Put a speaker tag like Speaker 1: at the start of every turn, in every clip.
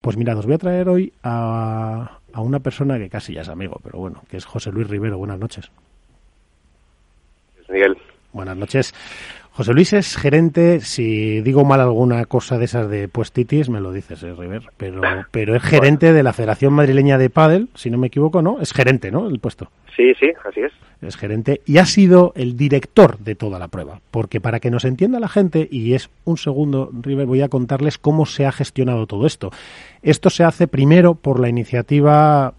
Speaker 1: Pues mirad, os voy a traer hoy a, a una persona que casi ya es amigo, pero bueno, que es José Luis Rivero. Buenas noches.
Speaker 2: Miguel.
Speaker 1: Buenas noches. José Luis es gerente, si digo mal alguna cosa de esas de puestitis, me lo dices, eh, River, pero, pero es gerente de la Federación Madrileña de Pádel, si no me equivoco, ¿no? Es gerente, ¿no? El puesto.
Speaker 2: Sí, sí, así es.
Speaker 1: Es gerente y ha sido el director de toda la prueba, porque para que nos entienda la gente, y es un segundo, River, voy a contarles cómo se ha gestionado todo esto. Esto se hace primero por la iniciativa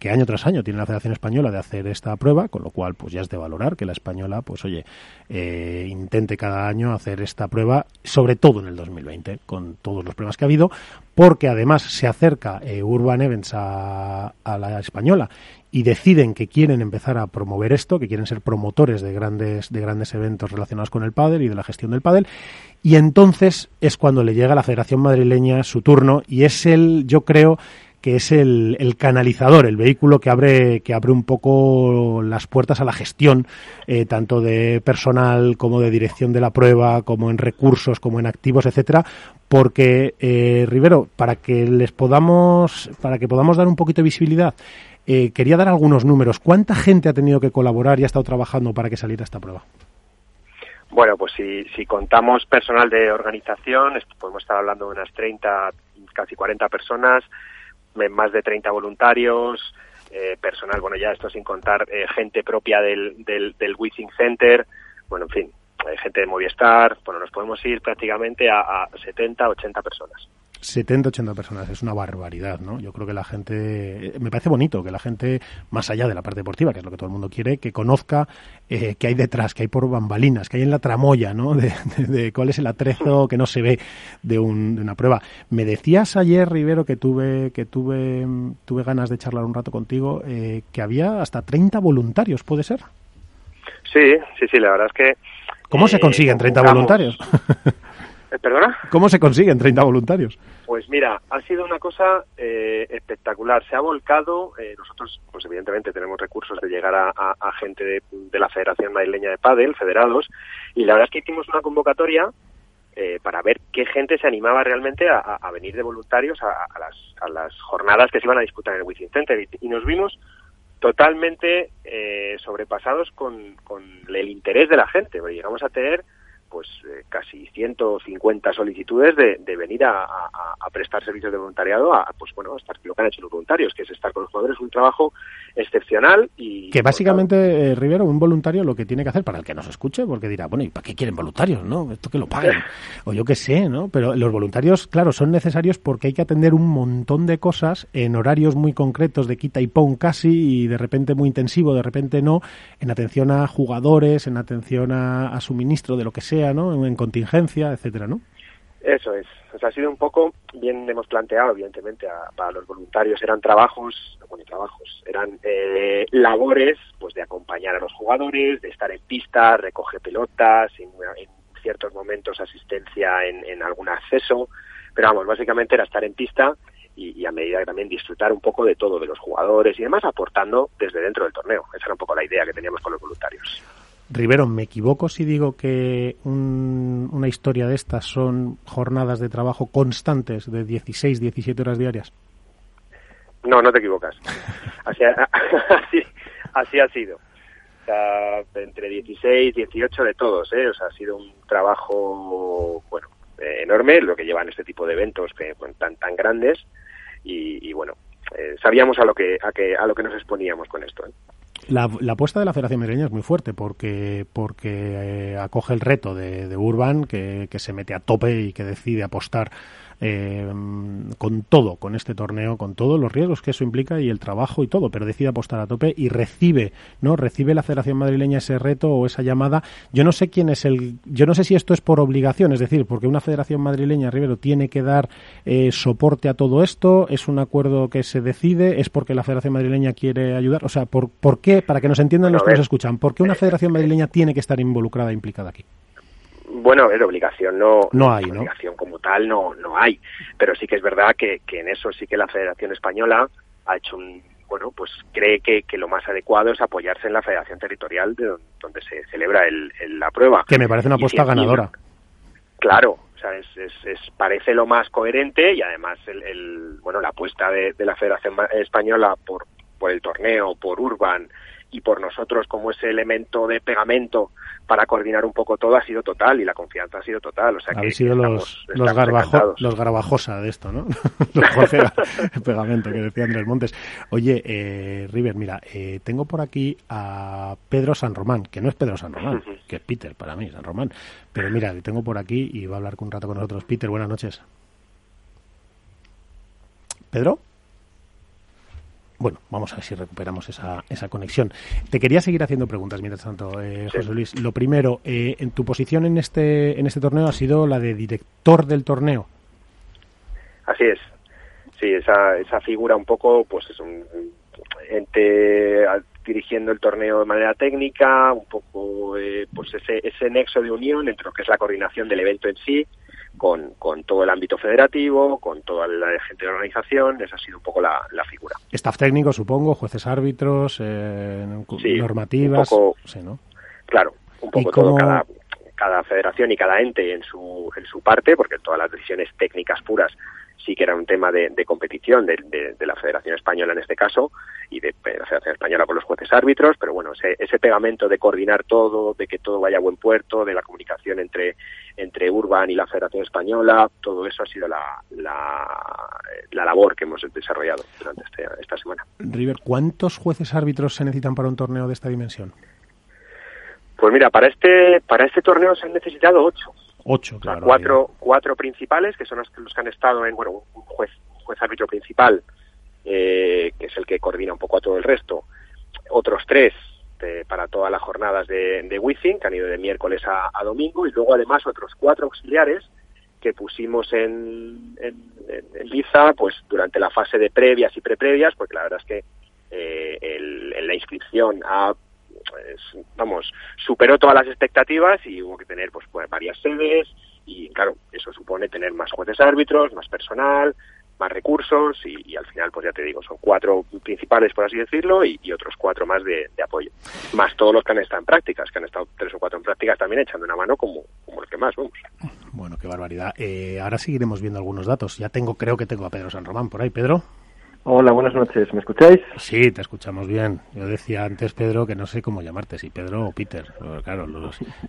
Speaker 1: que año tras año tiene la Federación Española de hacer esta prueba, con lo cual pues ya es de valorar que la española, pues oye, eh, intente cada año hacer esta prueba, sobre todo en el 2020, con todos los problemas que ha habido, porque además se acerca eh, Urban Events a, a la española y deciden que quieren empezar a promover esto, que quieren ser promotores de grandes, de grandes eventos relacionados con el pádel y de la gestión del pádel, y entonces es cuando le llega a la Federación Madrileña su turno y es el, yo creo, que es el, canalizador, el vehículo que abre, que abre un poco las puertas a la gestión, eh, tanto de personal como de dirección de la prueba, como en recursos, como en activos, etcétera, porque eh, Rivero, para que les podamos, para que podamos dar un poquito de visibilidad, eh, quería dar algunos números. ¿Cuánta gente ha tenido que colaborar y ha estado trabajando para que saliera esta prueba?
Speaker 2: Bueno, pues si, si contamos personal de organización, podemos estar hablando de unas 30, casi 40 personas, más de 30 voluntarios, eh, personal, bueno, ya esto sin contar eh, gente propia del, del, del Center, bueno, en fin, eh, gente de Movistar, bueno, nos podemos ir prácticamente a, a 70, 80 personas.
Speaker 1: 70, 80 personas, es una barbaridad, ¿no? Yo creo que la gente, me parece bonito que la gente, más allá de la parte deportiva, que es lo que todo el mundo quiere, que conozca eh, qué hay detrás, qué hay por bambalinas, qué hay en la tramoya, ¿no? De, de, de cuál es el atrezo que no se ve de, un, de, una prueba. Me decías ayer, Rivero, que tuve, que tuve, tuve ganas de charlar un rato contigo, eh, que había hasta 30 voluntarios, ¿puede ser?
Speaker 2: Sí, sí, sí, la verdad es que...
Speaker 1: ¿Cómo se consiguen 30 voluntarios?
Speaker 2: ¿Perdona?
Speaker 1: ¿Cómo se consiguen 30 voluntarios?
Speaker 2: Pues mira, ha sido una cosa eh, espectacular. Se ha volcado, eh, nosotros, pues evidentemente tenemos recursos de llegar a, a, a gente de, de, la Federación Madrileña de Padel, federados, y la verdad es que hicimos una convocatoria eh, para ver qué gente se animaba realmente a, a venir de voluntarios a, las, a las jornadas que se iban a disputar en el Wizzing Center. Y, y nos vimos totalmente eh, sobrepasados con, con el interés de la gente, llegamos a tener pues eh, casi 150 solicitudes de, de venir a, a, a, prestar servicios de voluntariado a pues bueno a estar lo que han hecho los voluntarios que es estar con los jugadores un trabajo excepcional y
Speaker 1: que básicamente eh, Rivero un voluntario lo que tiene que hacer para el que nos escuche porque dirá bueno y para qué quieren voluntarios no esto que lo paguen o yo qué sé no pero los voluntarios claro son necesarios porque hay que atender un montón de cosas en horarios muy concretos de quita y pon casi y de repente muy intensivo de repente no en atención a jugadores en atención a, a suministro de lo que sea ¿no? En contingencia, etcétera, ¿no?
Speaker 2: Eso es. O sea, ha sido un poco, bien hemos planteado, evidentemente, para los voluntarios eran trabajos, bueno, trabajos, eran eh, labores, pues de acompañar a los jugadores, de estar en pista, recoger pelotas, en, ciertos momentos asistencia en, en, algún acceso, pero vamos, básicamente era estar en pista y, y, a medida que también disfrutar un poco de todo, de los jugadores y demás, aportando desde dentro del torneo. Esa era un poco la idea que teníamos con los voluntarios.
Speaker 1: Rivero, ¿me equivoco si digo que un, una historia de estas son jornadas de trabajo constantes de 16, 17 horas diarias?
Speaker 2: No, no te equivocas. Así, así, así ha sido. O sea, entre 16, 18 de todos, ¿eh? O sea, ha sido un trabajo, bueno, enorme, lo que llevan este tipo de eventos que, bueno, tan, tan grandes. Y, y bueno, eh, sabíamos a lo que, a que, a lo que nos exponíamos con esto, ¿eh?
Speaker 1: La, la, apuesta de la Federación Madrileña es muy fuerte porque, porque eh, acoge el reto de, de Urban, que, que, se mete a tope y que decide apostar eh, con todo, con este torneo, con todos los riesgos que eso implica y el trabajo y todo, pero decide apostar a tope y recibe, ¿no? Recibe la Federación Madrileña ese reto o esa llamada. Yo no sé quién es el, yo no sé si esto es por obligación, es decir, porque una Federación Madrileña, Rivero, tiene que dar eh, soporte a todo esto, es un acuerdo que se decide, es porque la Federación Madrileña quiere ayudar, o sea, ¿por, por qué? Para que nos entiendan los que nos escuchan, ¿por qué una Federación Madrileña tiene que estar involucrada, implicada aquí?
Speaker 2: Bueno, es obligación, no,
Speaker 1: no hay,
Speaker 2: obligación ¿no? como tal no, no hay, pero sí que es verdad que, que en eso sí que la Federación Española ha hecho un, bueno, pues cree que, que, lo más adecuado es apoyarse en la Federación Territorial de donde, se celebra el, el, la prueba.
Speaker 1: Que me parece una apuesta ganadora.
Speaker 2: claro, O sea, es, es, parece lo más coherente y además el, bueno la apuesta de, de, la Federación Española por, por el torneo, por Urban, y por nosotros como ese elemento de pegamento para coordinar un poco todo ha sido total y la confianza ha sido total. O sea
Speaker 1: Habéis sido los, los, los garbajosa de esto, ¿no? los pegamento que decía Andrés Montes. Oye, eh, River, mira, eh, tengo por aquí a Pedro San Román, que no es Pedro San Román, que es Peter para mí, San Román. Pero mira, le tengo por aquí y va a hablar un rato con nosotros. Peter, buenas noches. ¿Pedro? Bueno, vamos a ver si recuperamos esa, esa conexión. Te quería seguir haciendo preguntas mientras tanto, eh, José Luis. Lo primero, eh, en tu posición en este, en este torneo ha sido la de director del torneo.
Speaker 2: Así es. Sí, esa, esa figura un poco, pues es un ente dirigiendo el torneo de manera técnica, un poco eh, pues ese, ese nexo de unión entre lo que es la coordinación del evento en sí, con, con todo el ámbito federativo, con toda la gente de organización, esa ha sido un poco la, la figura.
Speaker 1: Staff técnico, supongo, jueces árbitros, eh, normativas. sí, ¿no?
Speaker 2: Claro, un poco todo, cada, cada federación y cada ente en su, en su parte, porque todas las decisiones técnicas puras sí que era un tema de, competición de, la Federación Española en este caso y de, la Federación Española con los jueces árbitros, pero bueno, ese, ese, pegamento de coordinar todo, de que todo vaya a buen puerto, de la comunicación entre, entre Urban y la Federación Española, todo eso ha sido la, la, labor que hemos desarrollado durante este, esta semana.
Speaker 1: River, ¿cuántos jueces árbitros se necesitan para un torneo de esta dimensión?
Speaker 2: Pues mira, para este, para este torneo se han necesitado ocho.
Speaker 1: Ocho, claro.
Speaker 2: cuatro, cuatro principales, que son los, que han estado en, bueno, un juez, juez árbitro principal, eh, que es el que coordina un poco a todo el resto. Otros tres para todas las jornadas de, de Wizzing, que han ido de miércoles a, domingo, y luego además otros cuatro auxiliares que pusimos en, en, en, Liza pues durante la fase de previas y preprevias, porque la verdad es que eh, el, en la inscripción ha pues, vamos, superó todas las expectativas y hubo que tener pues, pues, varias sedes y claro, eso supone tener más jueces árbitros, más personal, más recursos y, al final, pues ya te digo, son cuatro principales, por así decirlo, y, otros cuatro más de, apoyo. Más todos los que han estado en prácticas, que han estado tres o cuatro en prácticas también echando una mano como, como el que más, vamos.
Speaker 1: Bueno, qué barbaridad. Eh, ahora seguiremos viendo algunos datos. Ya tengo, creo que tengo a Pedro San Román por ahí. Pedro.
Speaker 3: Hola, buenas noches. ¿Me escucháis?
Speaker 1: Sí, te escuchamos bien. Yo decía antes, Pedro, que no sé cómo llamarte, si Pedro o Peter. Claro,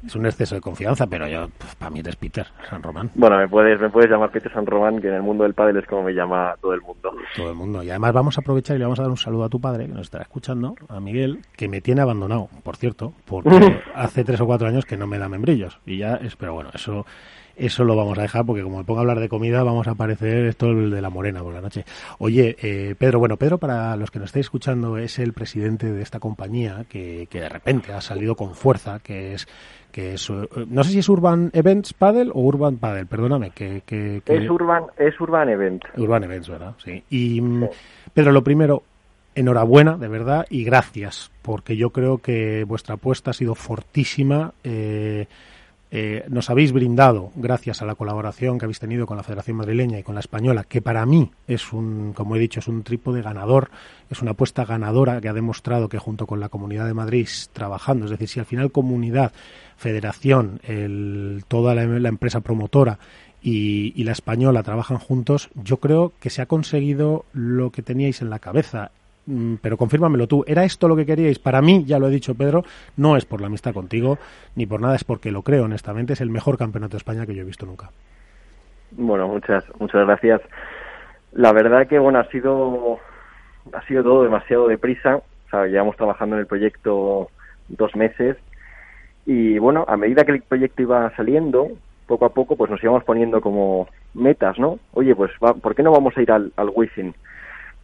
Speaker 1: es un exceso de confianza, pero yo, pues, para mí eres Peter San Román.
Speaker 3: Bueno, me puedes, me puedes llamar Peter San Román, que en el mundo del pádel es como me llama todo el mundo.
Speaker 1: Todo el mundo. Y además vamos a aprovechar y le vamos a dar un saludo a tu padre, que nos estará escuchando, a Miguel, que me tiene abandonado, por cierto, porque hace tres o cuatro años que no me da membrillos. Y ya es, pero bueno, eso eso lo vamos a dejar porque como me pongo a hablar de comida vamos a aparecer esto de la morena por la noche. Oye, eh, Pedro, bueno, Pedro para los que nos estéis escuchando es el presidente de esta compañía que, que de repente ha salido con fuerza, que es que es, eh, no sé si es Urban Events Paddle o Urban Paddle, perdóname. Que, que,
Speaker 3: Es, Urban, es Urban Events.
Speaker 1: Urban Events, ¿verdad? Sí. Y, mm, Pedro, lo primero, enhorabuena, de verdad, y gracias, porque yo creo que vuestra apuesta ha sido fortísima. Eh, eh, nos habéis brindado, gracias a la colaboración que habéis tenido con la Federación Madrileña y con la Española, que para mí es un, como he dicho, es un trípode ganador, es una apuesta ganadora que ha demostrado que junto con la Comunidad de Madrid trabajando, es decir, si al final comunidad, federación, toda la, empresa promotora y, la española trabajan juntos, yo creo que se ha conseguido lo que teníais en la cabeza. Mm, pero confírmamelo tú, ¿era esto lo que queríais? Para mí, ya lo he dicho Pedro, no es por la amistad contigo, ni por nada, es porque lo creo, honestamente, es el mejor campeonato de España que yo he visto nunca.
Speaker 3: Bueno, muchas, muchas gracias. La verdad que, bueno, ha sido, ha sido todo demasiado deprisa, o llevamos trabajando en el proyecto dos meses y, bueno, a medida que el proyecto iba saliendo, poco a poco, pues nos íbamos poniendo como metas, ¿no? Oye, pues, ¿por qué no vamos a ir al, al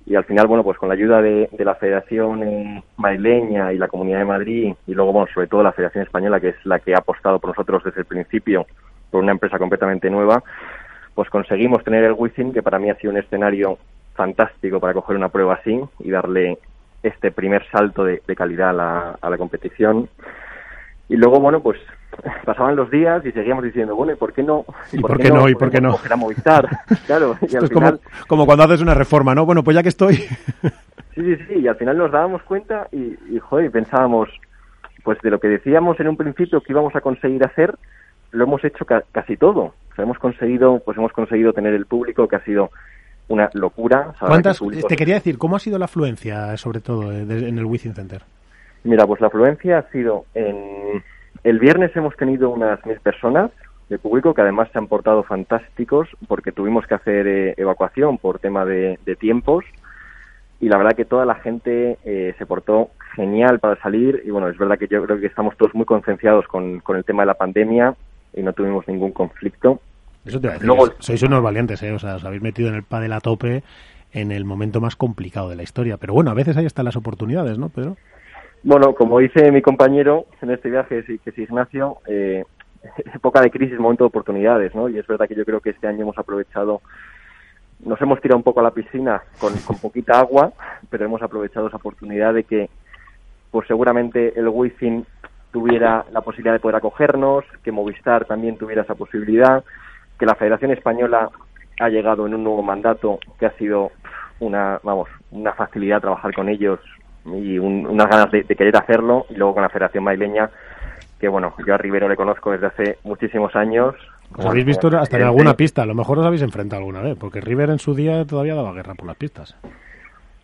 Speaker 3: y al final, bueno, pues con la ayuda de, la Federación madrileña y la Comunidad de Madrid y luego, bueno, sobre todo la Federación Española, que es la que ha apostado por nosotros desde el principio por una empresa completamente nueva, pues conseguimos tener el Wizzing, que para mí ha sido un escenario fantástico para coger una prueba así y darle este primer salto de, calidad a la, a la competición. Y luego, bueno, pues pasaban los días y seguíamos diciendo, bueno, ¿y por qué no?
Speaker 1: ¿Y, por, qué no? ¿Y por qué no?
Speaker 3: Coger a Movistar, claro. Y al
Speaker 1: es final... como, cuando haces una reforma, ¿no? Bueno, pues ya que estoy... sí,
Speaker 3: sí, sí, y al final nos dábamos cuenta y, y, joder, pensábamos, pues de lo que decíamos en un principio que íbamos a conseguir hacer, lo hemos hecho casi todo. O hemos conseguido, pues hemos conseguido tener el público que ha sido una locura.
Speaker 1: ¿Cuántas, Te quería decir, ¿cómo ha sido la afluencia, sobre todo, eh, en el Wizzing Center?
Speaker 3: Mira, pues la afluencia ha sido en... El viernes hemos tenido unas mil personas de público que además se han portado fantásticos porque tuvimos que hacer eh, evacuación por tema de, tiempos y la verdad que toda la gente eh, se portó genial para salir y bueno, es verdad que yo creo que estamos todos muy concienciados con, con el tema de la pandemia y no tuvimos ningún conflicto
Speaker 1: eso te sois unos valientes, ¿eh? O sea, os habéis metido en el pádel a tope en el momento más complicado de la historia. Pero bueno, a veces ahí están las oportunidades, ¿no, Pedro?
Speaker 3: Bueno, como dice mi compañero en este viaje, que es Ignacio, eh, época de crisis, momento de oportunidades, ¿no? Y es verdad que yo creo que este año hemos aprovechado, nos hemos tirado un poco a la piscina con, con poquita agua, pero hemos aprovechado esa oportunidad de que, pues seguramente el Wizzing tuviera la posibilidad de poder acogernos, que Movistar también tuviera esa posibilidad, que la Federación Española ha llegado en un nuevo mandato que ha sido una, vamos, una facilidad trabajar con ellos y unas ganas de, querer hacerlo y luego con la Federación Maileña que bueno, yo a Rivero le conozco desde hace muchísimos años.
Speaker 1: Os habéis visto hasta en alguna pista, a lo mejor os habéis enfrentado alguna vez, porque River en su día todavía daba guerra por las pistas.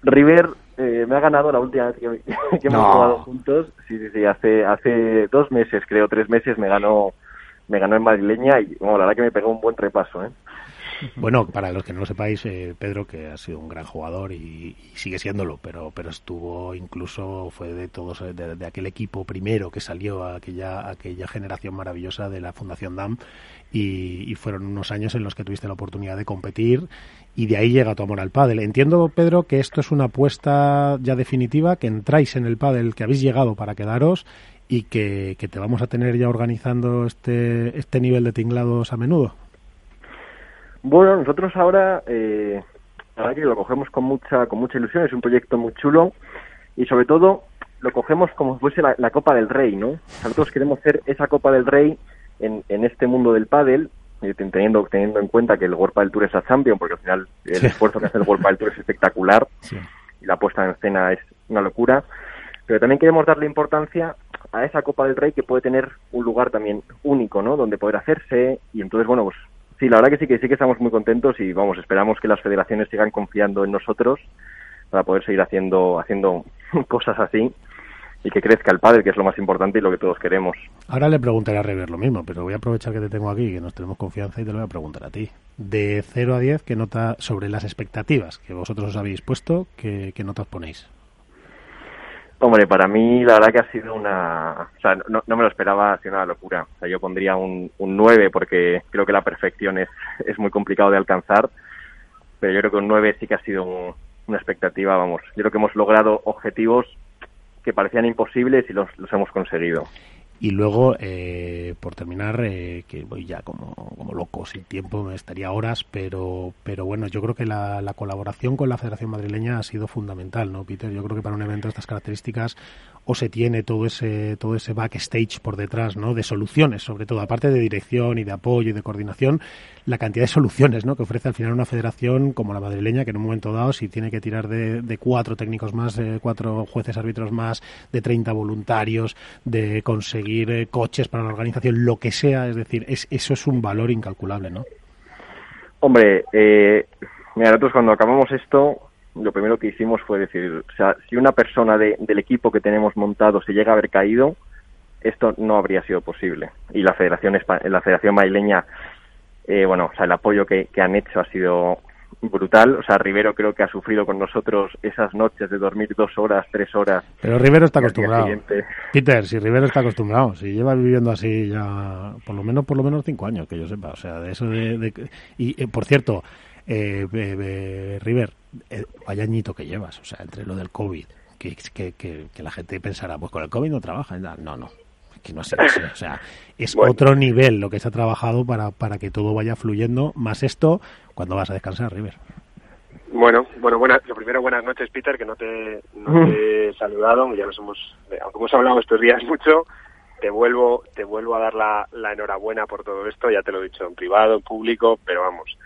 Speaker 3: River eh, me ha ganado la última vez que, hemos jugado juntos, sí, sí, sí, hace, hace dos meses, creo, tres meses me ganó me ganó en madrileña y bueno, la verdad que me pegó un buen repaso. ¿eh?
Speaker 1: Bueno, para los que no lo sepáis, eh, Pedro, que ha sido un gran jugador y, sigue siéndolo, pero, pero estuvo incluso, fue de todos, eh, de, aquel equipo primero que salió a aquella, aquella generación maravillosa de la Fundación DAM y, fueron unos años en los que tuviste la oportunidad de competir y de ahí llega tu amor al pádel. Entiendo, Pedro, que esto es una apuesta ya definitiva, que entráis en el pádel, que habéis llegado para quedaros y que, te vamos a tener ya organizando este, este nivel de tinglados a menudo.
Speaker 3: Bueno, nosotros ahora, eh, la que lo cogemos con mucha, con mucha ilusión, es un proyecto muy chulo y sobre todo lo cogemos como si fuese la, Copa del Rey, ¿no? Nosotros queremos ser esa Copa del Rey en, en este mundo del pádel, eh, teniendo, teniendo en cuenta que el World Padel Tour es a Champion, porque al final el esfuerzo que hace el World Padel Tour es espectacular y la puesta en escena es una locura, pero también queremos darle importancia a esa Copa del Rey que puede tener un lugar también único, ¿no? Donde poder hacerse y entonces, bueno, pues sí, la verdad que sí que sí que estamos muy contentos y vamos, esperamos que las federaciones sigan confiando en nosotros para poder seguir haciendo haciendo cosas así y que crezca el padre, que es lo más importante y lo que todos queremos.
Speaker 1: Ahora le preguntaré a Rever lo mismo, pero voy a aprovechar que te tengo aquí, que nos tenemos confianza y te lo voy a preguntar a ti. De 0 a 10, ¿qué nota sobre las expectativas que vosotros os habéis puesto, qué, qué notas ponéis?
Speaker 3: Hombre, para mí la verdad que ha sido una... O sea, no, me lo esperaba, ha sido una locura. O sea, yo pondría un, un 9 porque creo que la perfección es, es muy complicado de alcanzar, pero yo creo que un 9 sí que ha sido una expectativa, vamos. Yo creo que hemos logrado objetivos que parecían imposibles y los, los hemos conseguido.
Speaker 1: Y luego, eh, por terminar, eh, que voy ya como, como loco, sin tiempo, me estaría horas, pero, pero bueno, yo creo que la, la colaboración con la Federación Madrileña ha sido fundamental, ¿no, Peter? Yo creo que para un evento de estas características o se tiene todo ese todo ese backstage por detrás no de soluciones sobre todo aparte de dirección y de apoyo y de coordinación la cantidad de soluciones ¿no? que ofrece al final una federación como la madrileña que en un momento dado si tiene que tirar de, de cuatro técnicos más de cuatro jueces árbitros más de 30 voluntarios de conseguir eh, coches para la organización lo que sea es decir es, eso es un valor incalculable no
Speaker 3: hombre eh, mira nosotros cuando acabamos esto lo primero que hicimos fue decir, o sea, si una persona de, del equipo que tenemos montado se llega a haber caído, esto no habría sido posible. Y la Federación, la Federación Maileña, eh, bueno, o sea, el apoyo que, han hecho ha sido brutal. O sea, Rivero creo que ha sufrido con nosotros esas noches de dormir dos horas, tres horas.
Speaker 1: Pero Rivero está acostumbrado. Peter, si Rivero está acostumbrado, si lleva viviendo así ya por lo menos por lo menos cinco años, que yo sepa. O sea, de eso de... Y, eh, por cierto, eh, River, eh, vaya añito que llevas, o sea, entre lo del COVID, que, que, que, la gente pensará, pues con el COVID no trabaja, no, no, que no o sea, es otro nivel lo que se ha trabajado para, para que todo vaya fluyendo, más esto cuando vas a descansar, River.
Speaker 2: Bueno, bueno, buena, lo primero, buenas noches, Peter, que no te, no te he saludado, ya nos hemos, aunque hemos hablado estos días mucho, te vuelvo, te vuelvo a dar la, la enhorabuena por todo esto, ya te lo he dicho en privado, en público, pero vamos,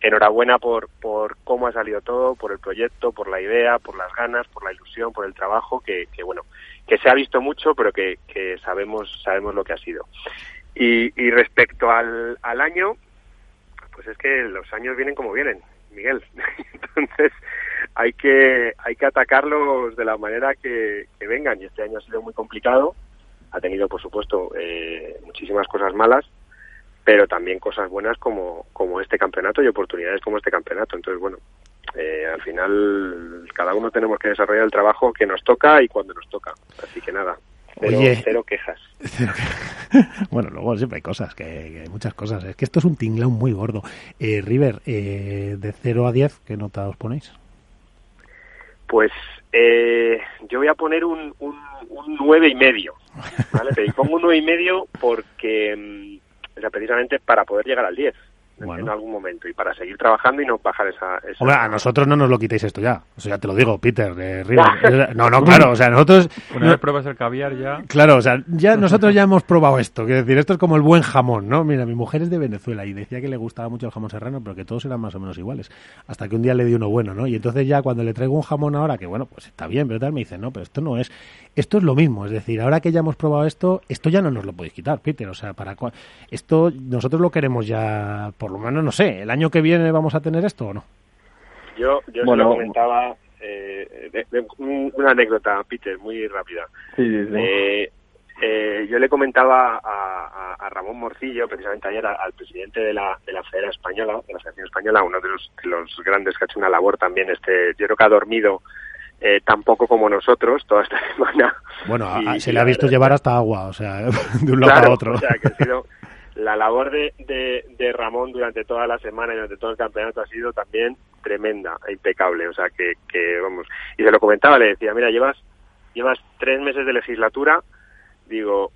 Speaker 2: enhorabuena por, por cómo ha salido todo, por el proyecto, por la idea, por las ganas, por la ilusión, por el trabajo, que, que bueno, que se ha visto mucho, pero que, que sabemos, sabemos lo que ha sido. Y, y respecto al, al año, pues es que los años vienen como vienen, Miguel. Entonces hay que hay que atacarlos de la manera que, vengan y este año ha sido muy complicado. Ha tenido, por supuesto, eh, muchísimas cosas malas, pero también cosas buenas como, como este campeonato y oportunidades como este campeonato. Entonces, bueno, eh, al final cada uno tenemos que desarrollar el trabajo que nos toca y cuando nos toca. Así que nada, cero, quejas.
Speaker 1: bueno, luego siempre hay cosas, que, hay muchas cosas. Es que esto es un tinglao muy gordo. Eh, River, eh, de 0 a 10, ¿qué nota os ponéis?
Speaker 2: Pues eh, yo voy a poner un, un, un nueve y medio. ¿vale? Te pongo un nueve y medio porque, mm, o sea, precisamente para poder llegar al 10 en algún momento y para seguir trabajando y no bajar esa,
Speaker 1: Hombre, a nosotros no nos lo quitéis esto ya. O sea, ya te lo digo, Peter, de No, no, claro, o sea, nosotros...
Speaker 4: Una vez pruebas el caviar ya...
Speaker 1: Claro, o sea, ya nosotros ya hemos probado esto. Quiero decir, esto es como el buen jamón, ¿no? Mira, mi mujer es de Venezuela y decía que le gustaba mucho el jamón serrano, pero que todos eran más o menos iguales. Hasta que un día le di uno bueno, ¿no? Y entonces ya cuando le traigo un jamón ahora, que bueno, pues está bien, pero tal, me dice, no, pero esto no es... Esto es lo mismo, es decir, ahora que ya hemos probado esto, esto ya no nos lo podéis quitar, Peter. O sea, para esto nosotros lo queremos ya, por lo menos, no sé, ¿el año que viene vamos a tener esto o no?
Speaker 2: Yo, yo lo comentaba, eh, una anécdota, Peter, muy rápida. Eh, eh, yo le comentaba a, Ramón Morcillo, precisamente ayer, al presidente de la, de la Federación Española, de la Federación Española, uno de los, los grandes que ha hecho una labor también, este, yo creo que ha dormido eh, tampoco como nosotros toda esta semana.
Speaker 1: Bueno, se le ha visto llevar hasta agua, o sea, de un lado a otro.
Speaker 2: O sea, que ha sido la labor de, de, Ramón durante toda la semana y durante todo el campeonato ha sido también tremenda e impecable. O sea, que, que vamos. Y se lo comentaba, le decía, mira, llevas, llevas tres meses de legislatura, digo,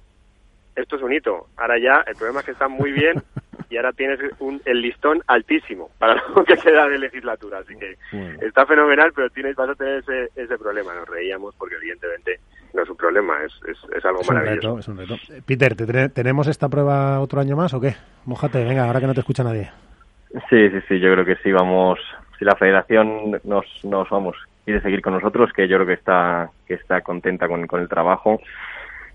Speaker 2: esto es un hito. Ahora ya, el problema es que está muy bien y ahora tienes un, el listón altísimo para lo que queda de legislatura. Así que está fenomenal, pero tienes, vas a tener ese, ese problema. Nos reíamos porque evidentemente no es un problema, es, es, algo maravilloso.
Speaker 1: es un reto. Peter, ¿tenemos esta prueba otro año más o qué? Mójate, venga, ahora que no te escucha nadie.
Speaker 3: Sí, sí, sí, yo creo que sí, vamos, si la federación nos, nos vamos, quiere seguir con nosotros, que yo creo que está, que está contenta con, con el trabajo,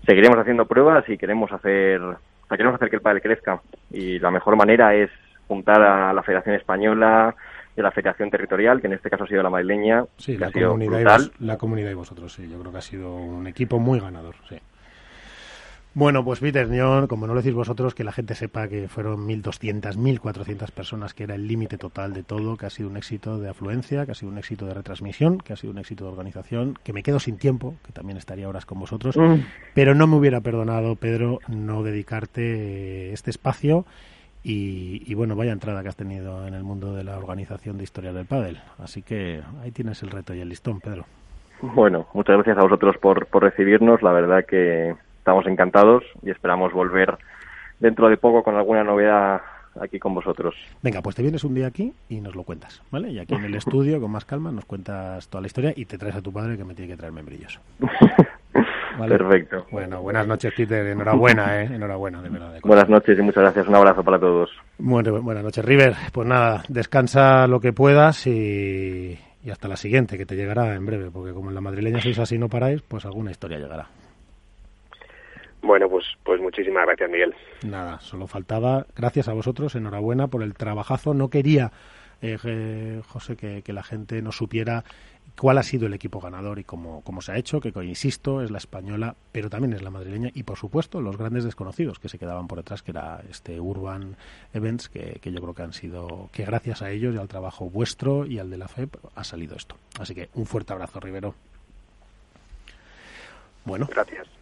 Speaker 3: seguiremos haciendo pruebas y queremos hacer queremos hacer que el pádel crezca y la mejor manera es juntar a la Federación Española a la Federación Territorial, que en este caso ha sido la madrileña.
Speaker 1: Sí, la, comunidad y la comunidad y vosotros, sí. Yo creo que ha sido un equipo muy ganador, sí. Bueno, pues Peter, yo, como no lo decís vosotros, que la gente sepa que fueron 1.200, 1.400 personas, que era el límite total de todo, que ha sido un éxito de afluencia, que ha sido un éxito de retransmisión, que ha sido un éxito de organización, que me quedo sin tiempo, que también estaría horas con vosotros, mm. pero no me hubiera perdonado, Pedro, no dedicarte este espacio y, bueno, vaya entrada que has tenido en el mundo de la organización de historia del pádel. Así que ahí tienes el reto y el listón, Pedro.
Speaker 3: Bueno, muchas gracias a vosotros por, por recibirnos. La verdad que estamos encantados y esperamos volver dentro de poco con alguna novedad aquí con vosotros.
Speaker 1: Venga, pues te vienes un día aquí y nos lo cuentas, ¿vale? Y aquí en el estudio, con más calma, nos cuentas toda la historia y te traes a tu padre que me tiene que traer membrillos.
Speaker 3: Perfecto.
Speaker 1: Bueno, buenas noches, Peter. Enhorabuena, ¿eh? Enhorabuena, de verdad.
Speaker 3: buenas noches y muchas gracias. Un abrazo para todos.
Speaker 1: Bueno, buenas noches, River. Pues nada, descansa lo que puedas y, y hasta la siguiente, que te llegará en breve, porque como en la madrileña sois así no paráis, pues alguna historia llegará.
Speaker 2: Bueno, pues, pues muchísimas gracias, Miguel.
Speaker 1: Nada, solo faltaba. Gracias a vosotros, enhorabuena por el trabajazo. No quería, eh, José, que, la gente no supiera cuál ha sido el equipo ganador y cómo, cómo se ha hecho, que insisto, es la española, pero también es la madrileña y por supuesto los grandes desconocidos que se quedaban por detrás, que era este Urban Events, que, que yo creo que han sido, que gracias a ellos y al trabajo vuestro y al de la FEP ha salido esto. Así que un fuerte abrazo, Rivero. Bueno.
Speaker 2: Gracias.